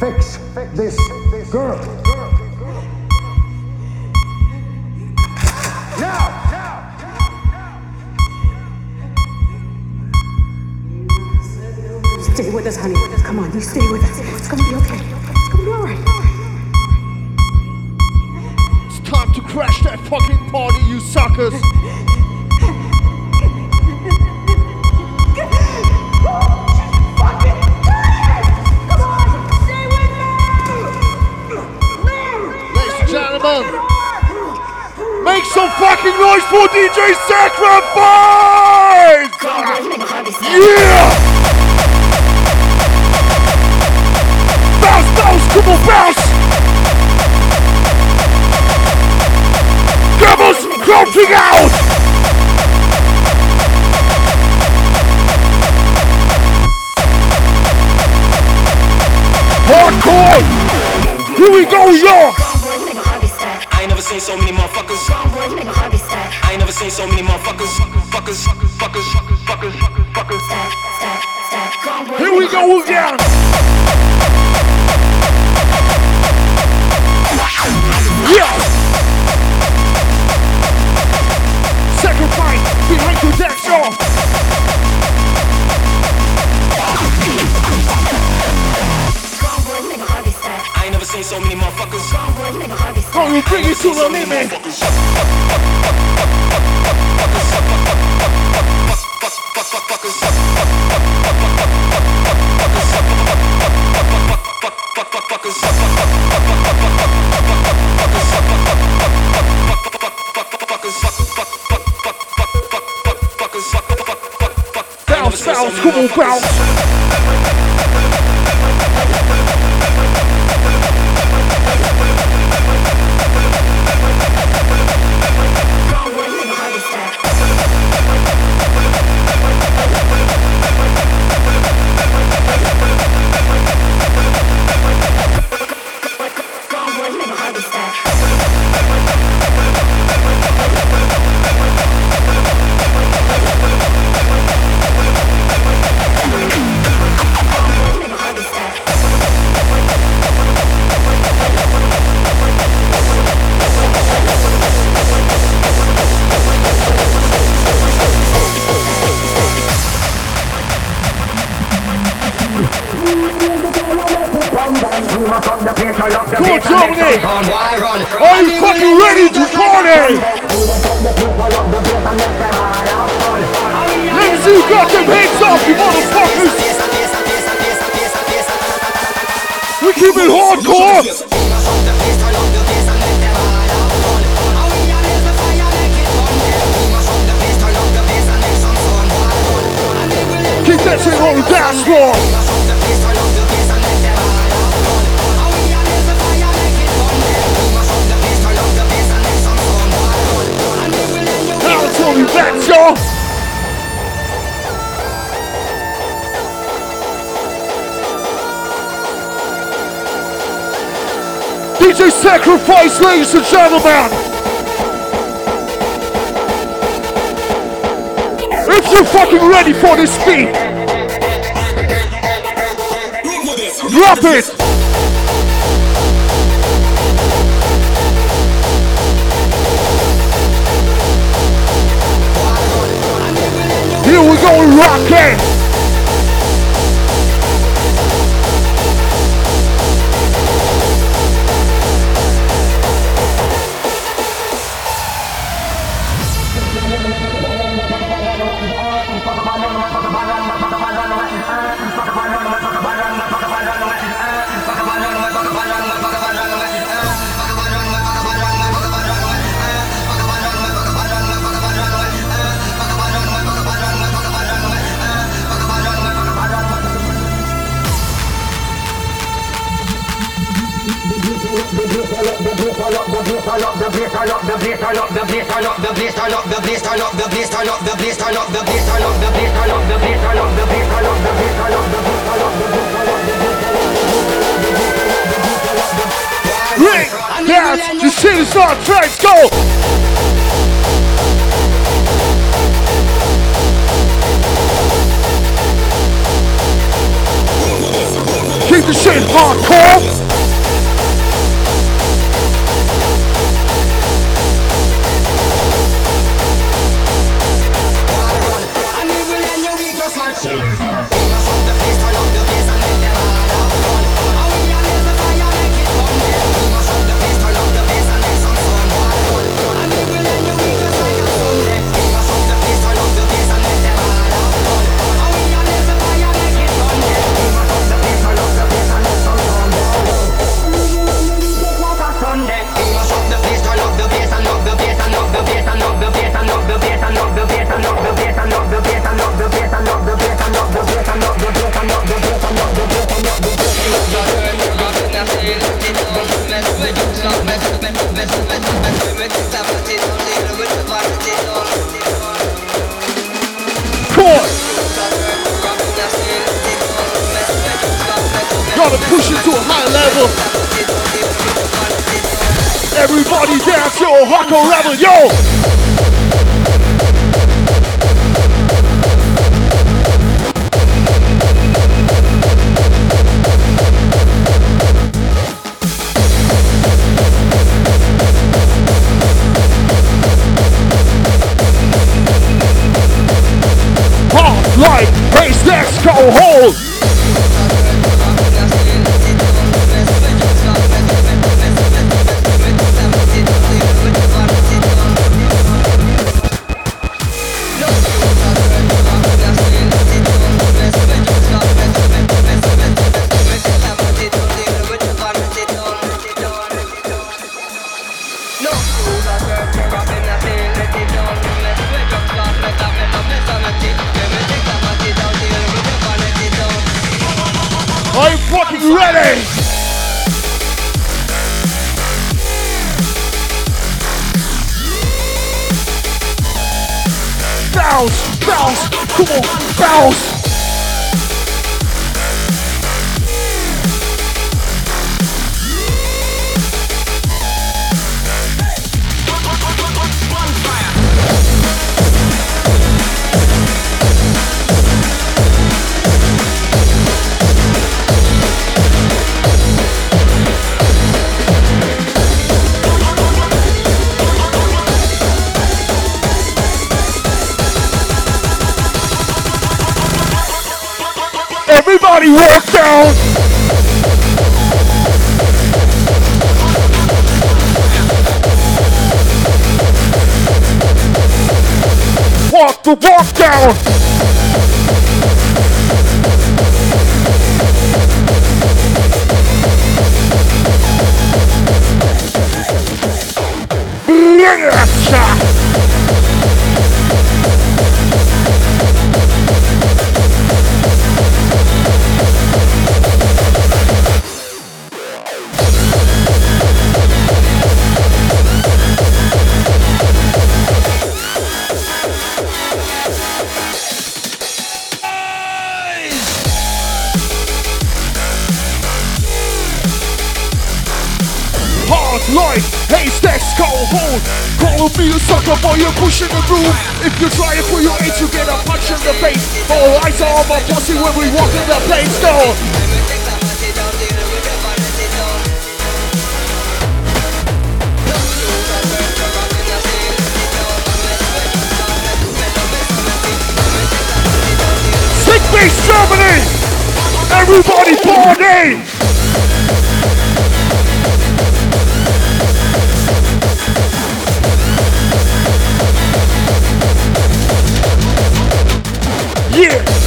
fix this girl. Now, Stay with us, honey. Come on, you stay with us. It's gonna be okay. It's gonna be alright. It's time to crash that fucking party, you suckers. And make some fucking noise for DJ Sacrifice! Yeah! Bounce, bounce, come on, bounce! Devils crouching out! Hardcore! Here we go, y'all! I ain't never seen so many motherfuckers. I ain't never seen so many motherfuckers. Fuckers, fuckers, fuckers, fuckers, fuckers. Here we go again! Yeah! Sacrifice behind the deck, y'all! Seen so many motherfuckers. Gonna bring it to the limit! Bounce, bounce, come on, bounce! Y'all! DJ Sacrifice, ladies and gentlemen! If you're fucking ready for this beat, drop it! Here we go, rockin'! Rick, dance, the shit is on tracks, go! Keep the shit hardcore. Go hold. Call me a sucker boy, you're pushing the groove. If you try it for your age, you get a punch in the face. All eyes are on my pussy when we walk in the place. Beast Germany! Everybody party! Yeah.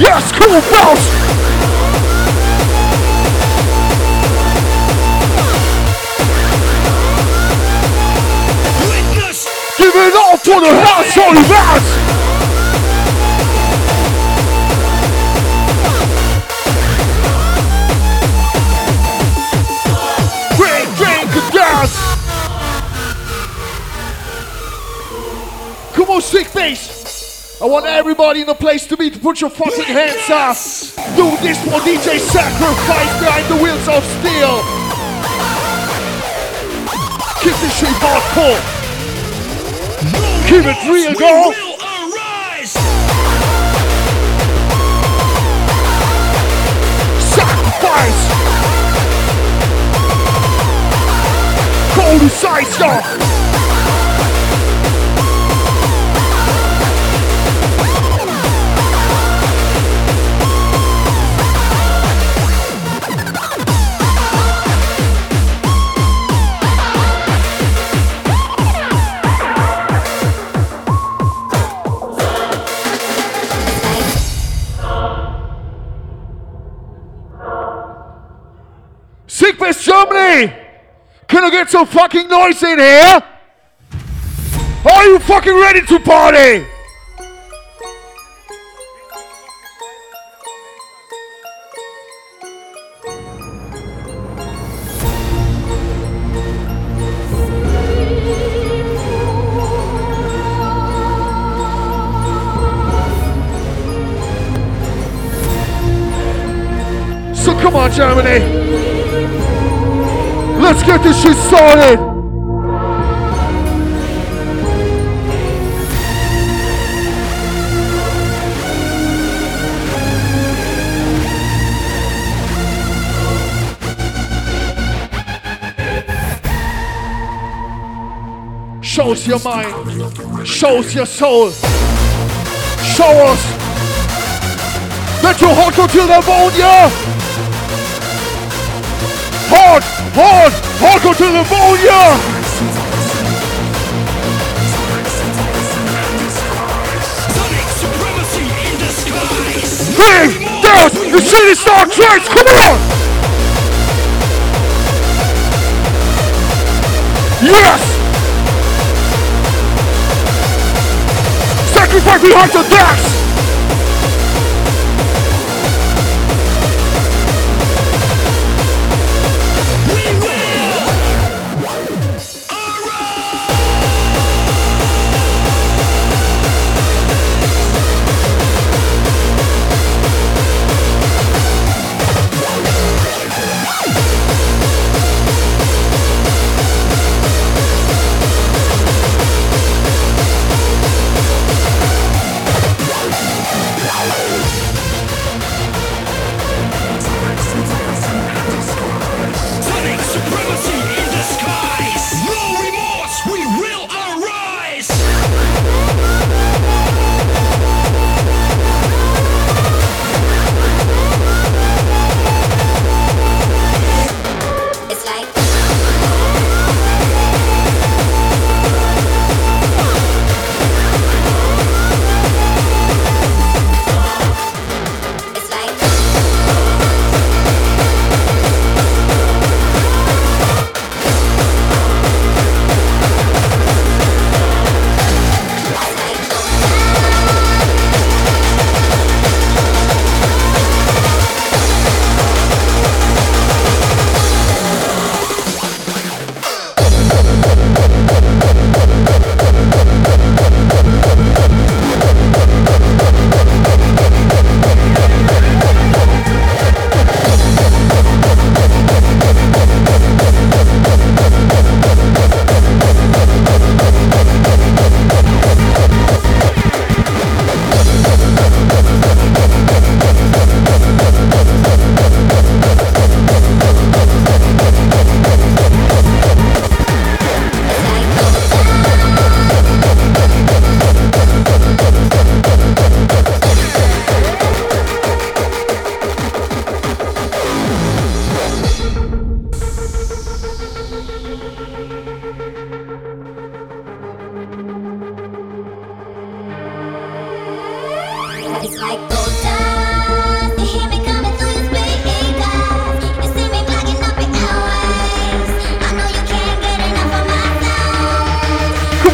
Full bounce. Give it all for the house, holy bounce. Drink, drink, dance. Come on, sick bass. I want everybody in the place to be to put your fucking hands up. Do this for DJ Sacrifice behind the wheels of steel. Keep this shit hardcore. Keep it real, girl. Sacrifice. Cold side Sickfest Germany! Can I get some fucking noise in here? Are you fucking ready to party? So come on, Germany. Let's get this shit started. Shows your mind, shows your soul. Show us that you're hot until the bone, yeah. Hard, hard, hard to the bone, yeah. Big, dance, the city star come on! Yes! Sacrifice behind the decks!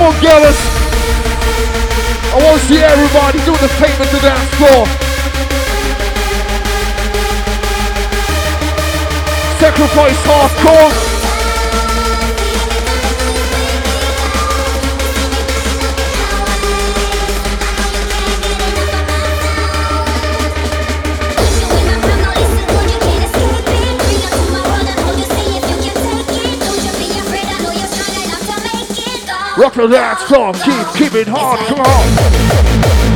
Come on, girls. I want to see everybody doing the payment to dance floor. Sacrifice hardcore. Rock the dance floor, keep, keep it hard, come on!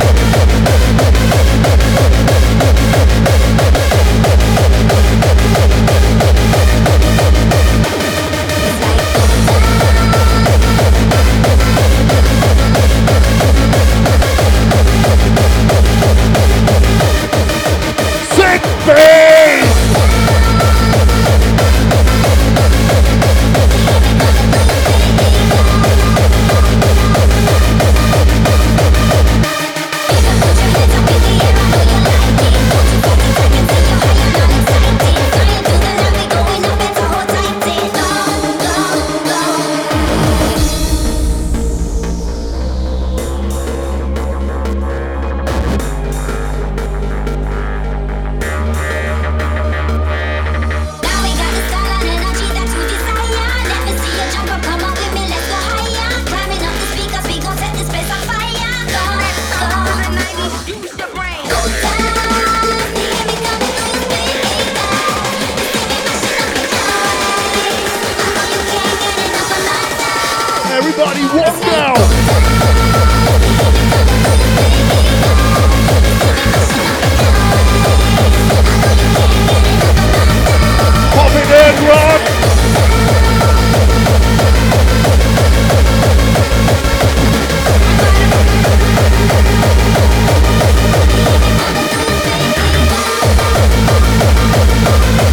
Everybody walk now! Pop it and run! Thank you.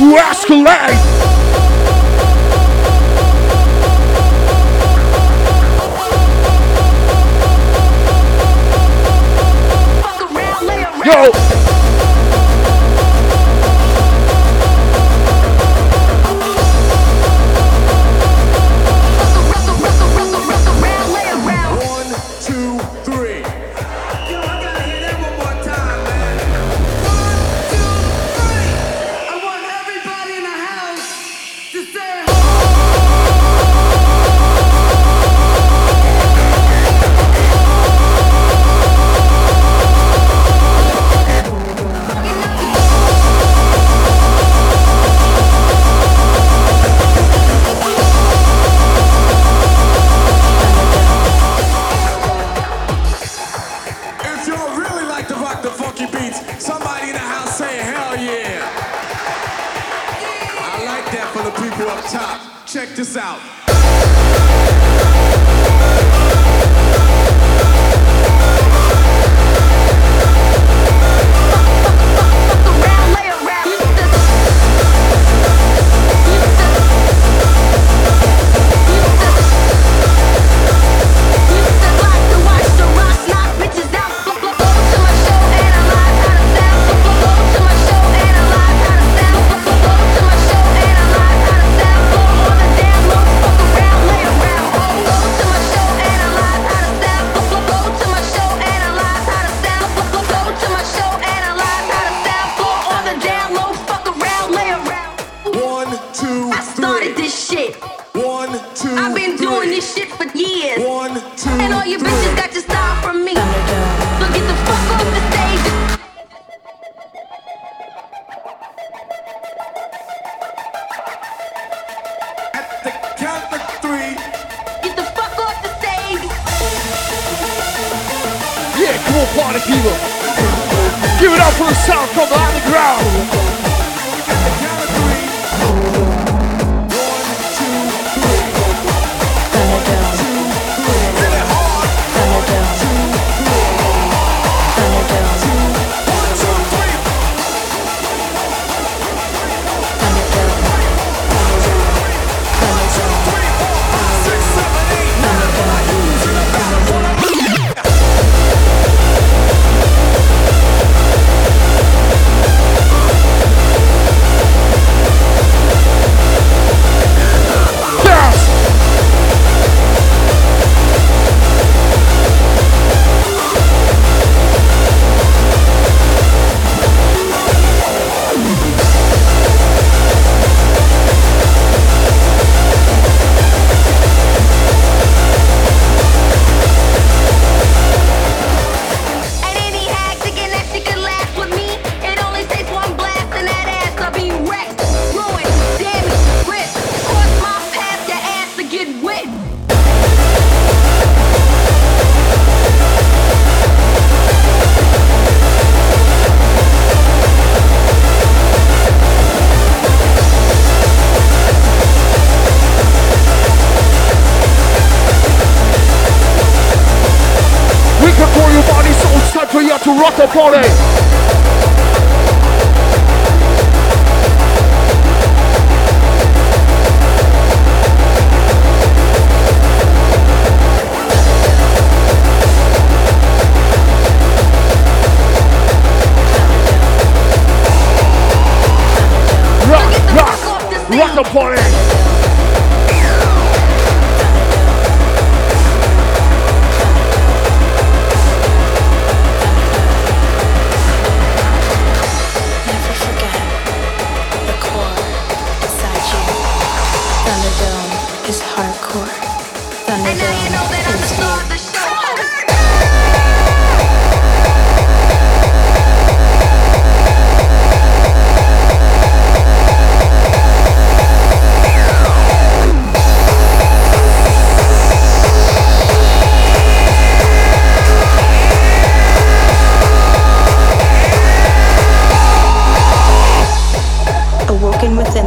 Rascal Yo,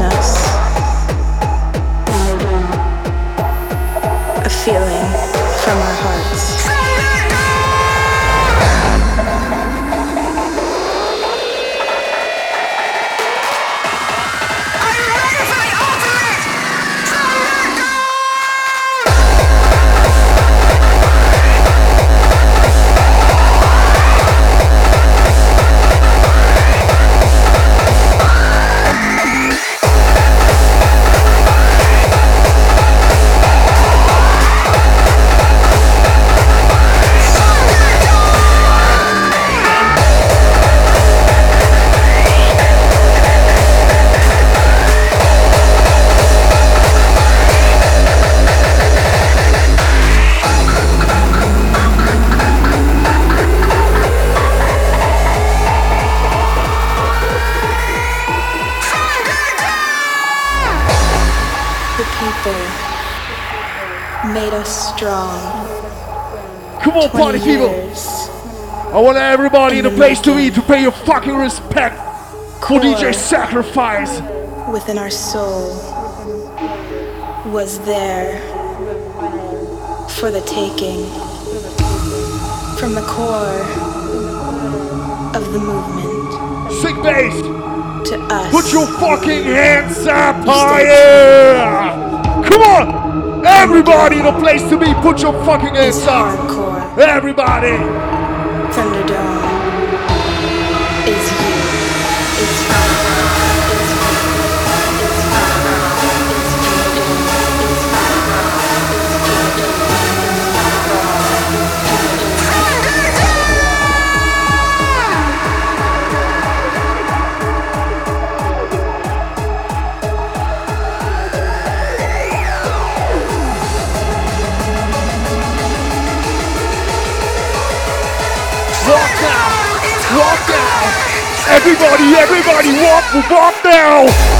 us. I feel A feeling. party people. I want everybody in the place to be to pay your fucking respect for DJ Sacrifice. Within our soul was there for the taking from the core of the movement. Sick bass! To us. Put your fucking hands up higher! Come on! Everybody in the place to be, put your fucking hands up! Hardcore. Everybody. Thunderdome. Walk now.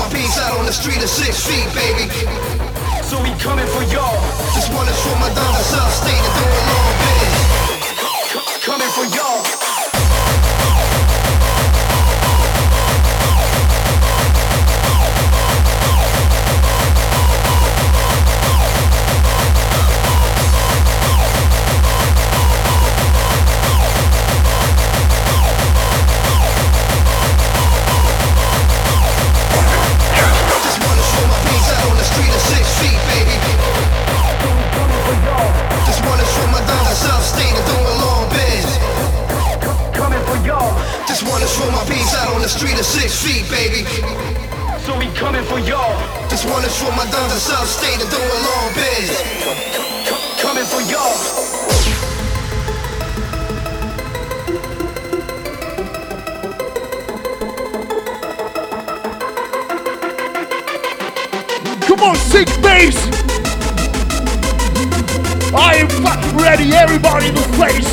My piece out on the street of six feet, baby. So we coming for y'all. Just wanna show my down south state and doing long biz. C- Coming for y'all. Wanna show my down south state and doing long biz. Coming for y'all. Just wanna show my piece out on the street of six feet, baby. So we coming for y'all. Just wanna show my down south state and doing long biz. C- Coming for y'all. Come on, sick bass. I am fucking ready. Everybody in the place.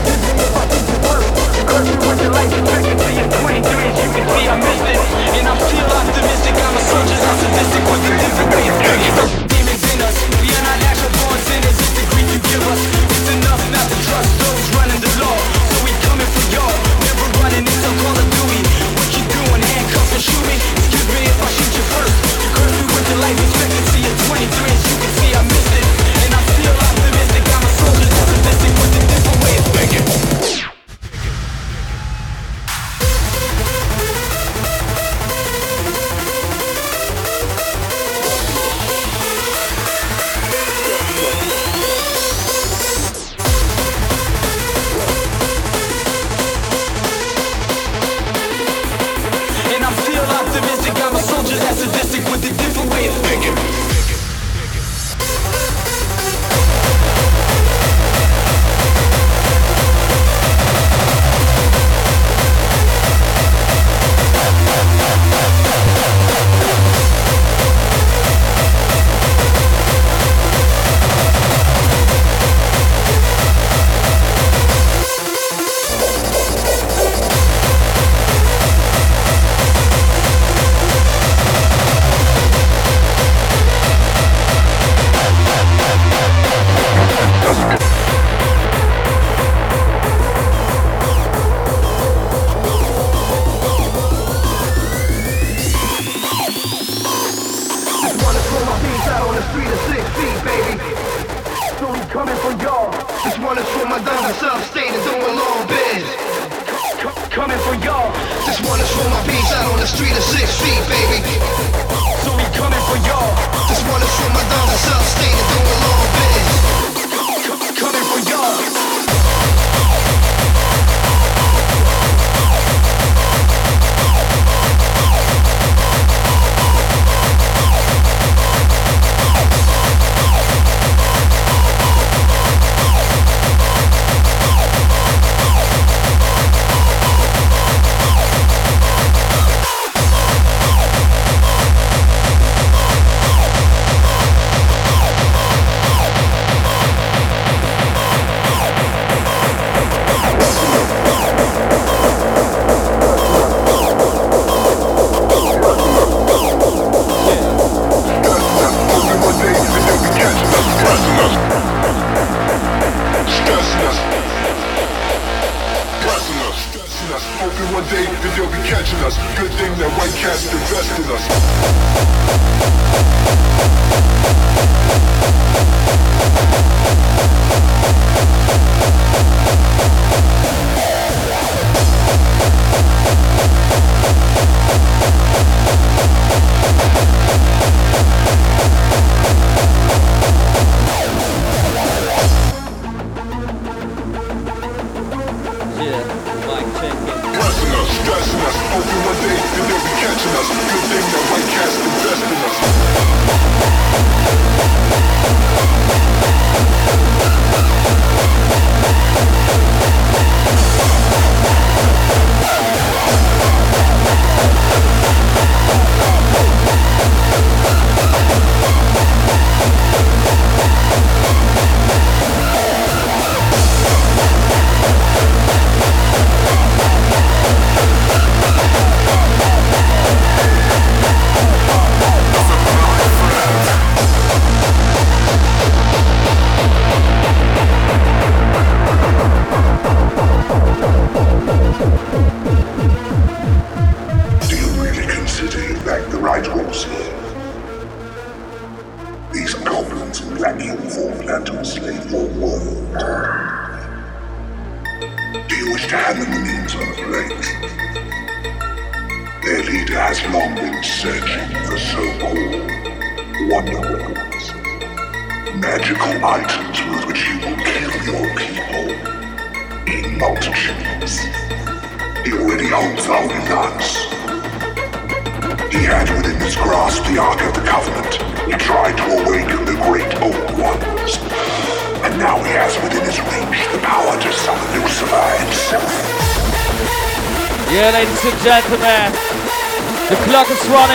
Excuse me if I shoot you first. You curse me with your life expectancy of worth. You're currently with your life expectancy of 23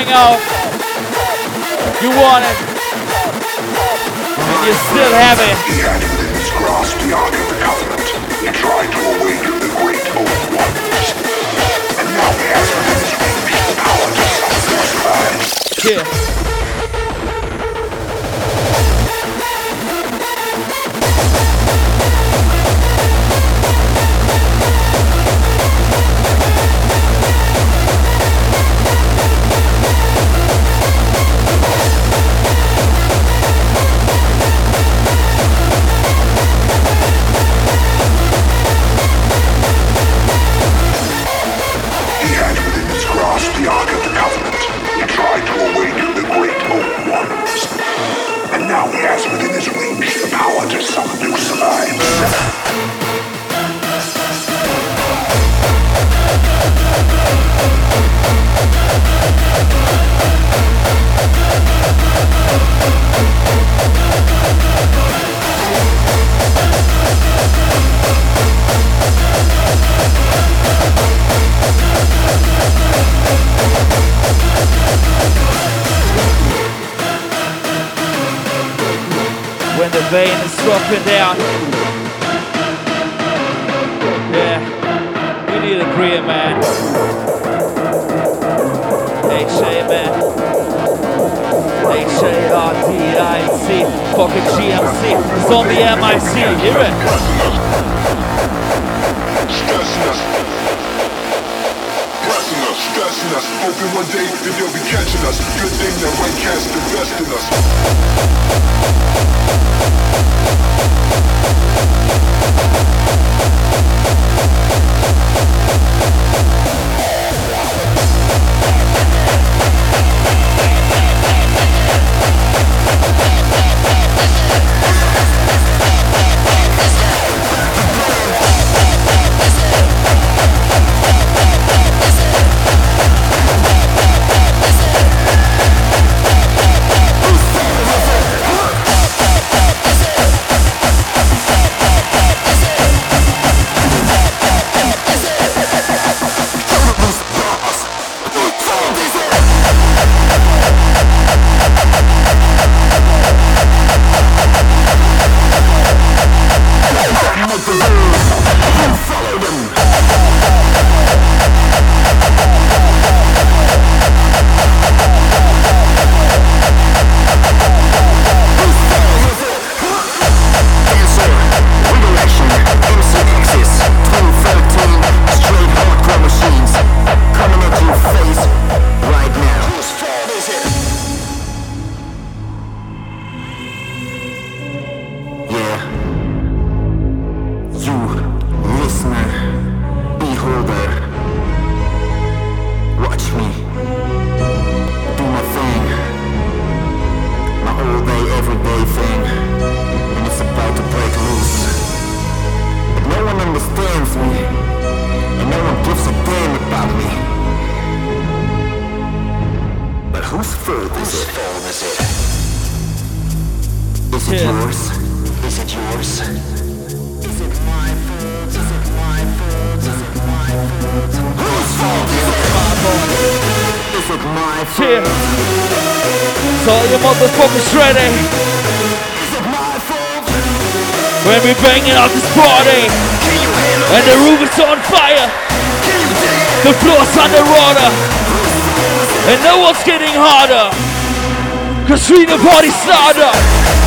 hang out. You want it. And you still have it. The aliens grasped the Ark of the Covenant and tried to awaken the great old ones. And now the aliens reach power to stop their survive. Yeah. And now it's getting harder. Cause we the party starter.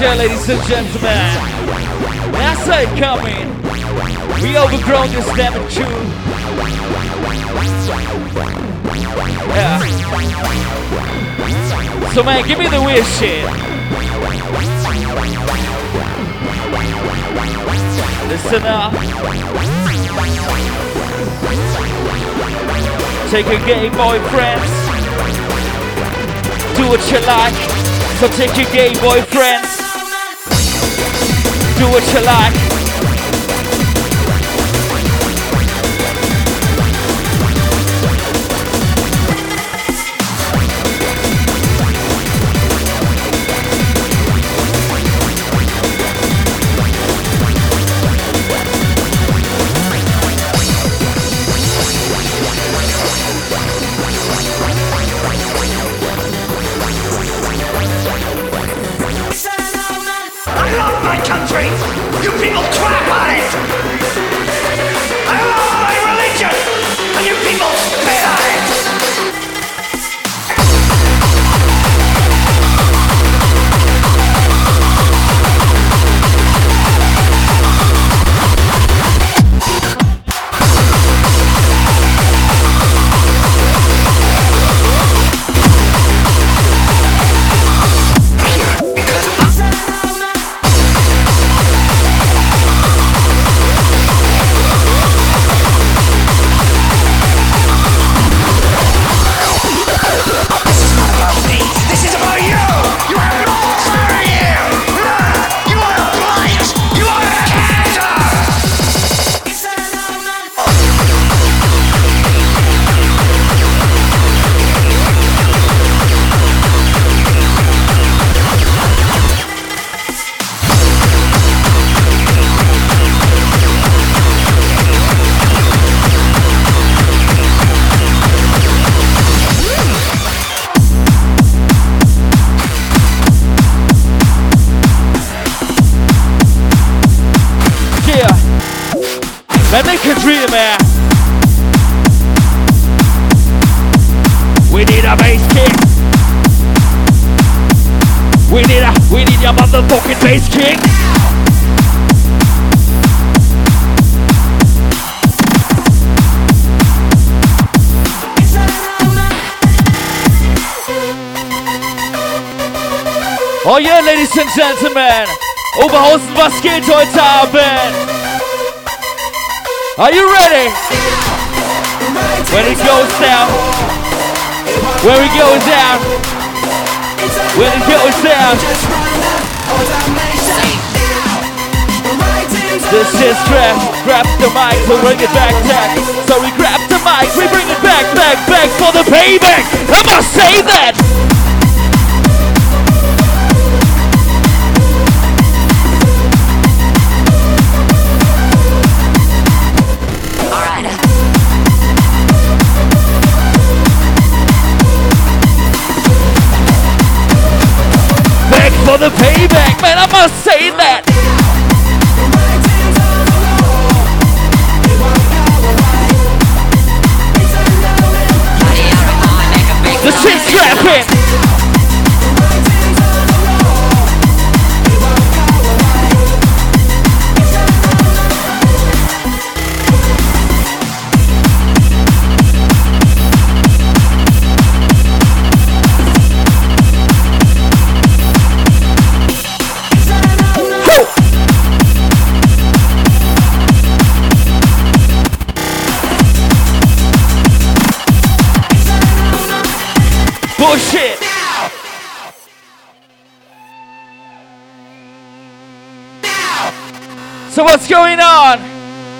Yeah, ladies and gentlemen. When I saw it coming, we overgrown this lemon tune. Yeah. So man, give me the weird shit. Listen up. Take a gay boyfriends. Do what you like. So take your gay boyfriends do what you like. Bass kick. Oh yeah, ladies and gentlemen. Oberhausen, was geht heute Abend? Are you ready? When it goes down. When it goes down. When it goes down. This is trap. Grab the mic, we bring it back, back. So we grab the mic, we bring it back, back, back for the payback. I must say that.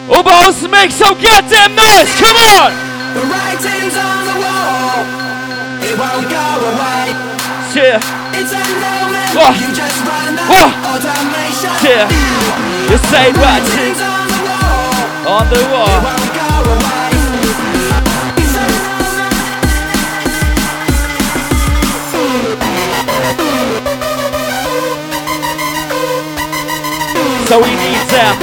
Oberhausen make some goddamn noise! Come on! The writing's on the wall. It won't go away. Yeah, It's a moment. Whoa. You just run the Whoa. automation. yeah. Same Writing's writing on the wall. on the wall. Won't go away. It's a moment. So we need them,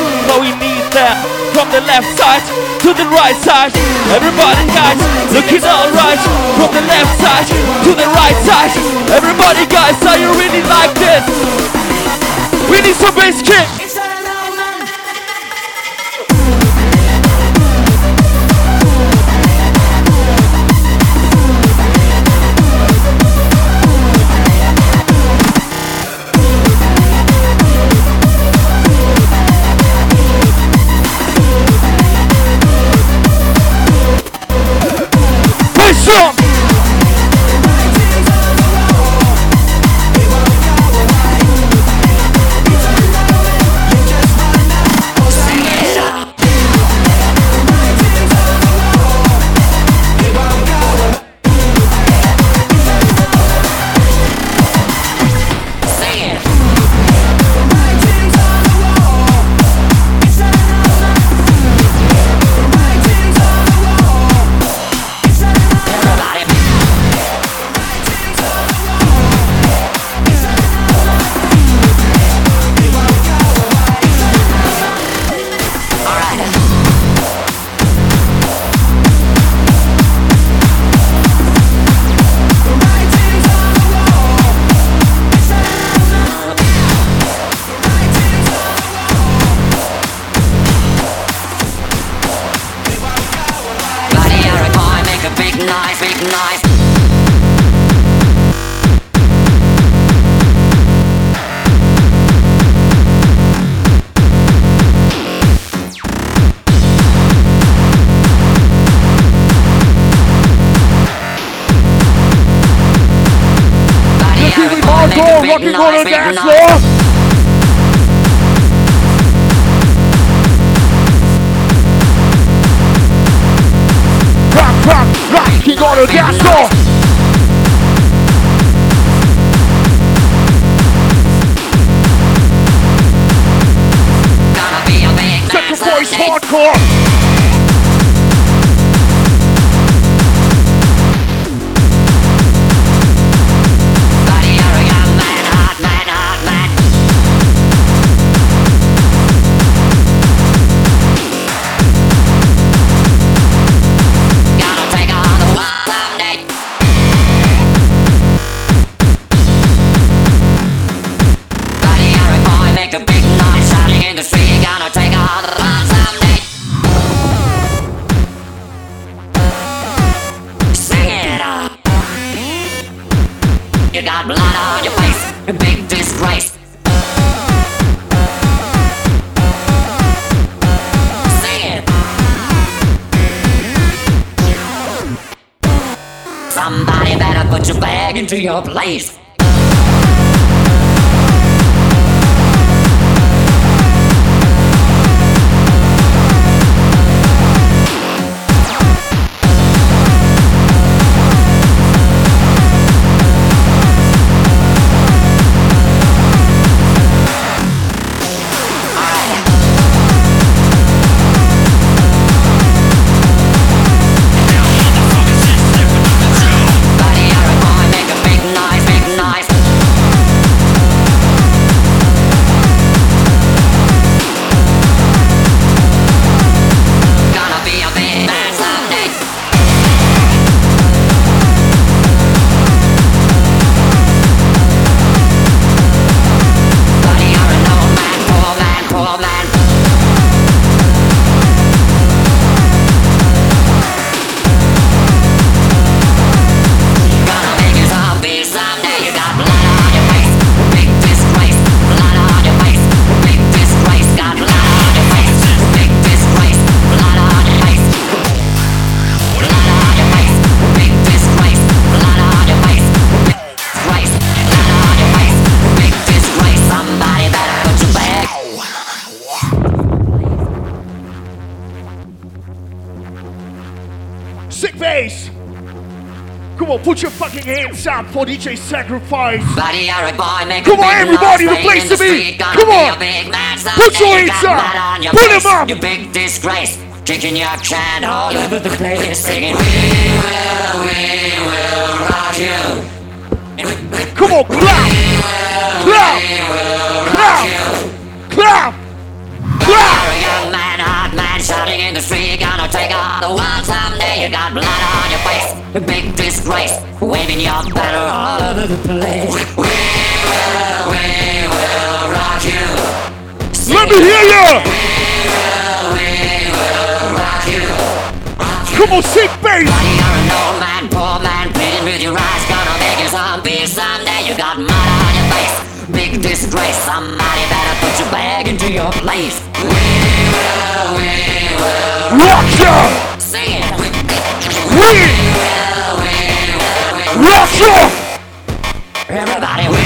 From the left side to the right side. Everybody guys, looking alright From the left side to the right side. Everybody guys, are you really like this? We need some bass kick rocking on the dance floor. Rock, rock, rocking on the dance floor. Gonna be a big Set man voice hardcore. Your place. For DJ Sacrifice. Buddy, you're a boy, make Come on, big everybody, the place to be. Come on. Put your hands up. blood on your Put 'em up. You big disgrace. Kicking your can all over the place, singing, We will, we will rock you. Come on, clap. Clap. Clap. Clap. Clap. Young man, hot man, shouting in the street. Gonna take on the world someday. You got blood on your face, big disgrace. Waving your banner all over the place. We will, we will rock you. Let me hear ya. Come on, sick bass. Buddy, you're an old man, poor man, pleading with your eyes. Gonna make you zombie someday. You got mud on your face, big disgrace. Somebody better put your bag into your place. We will, we will Rock ya. sing it. We ya. Everybody, we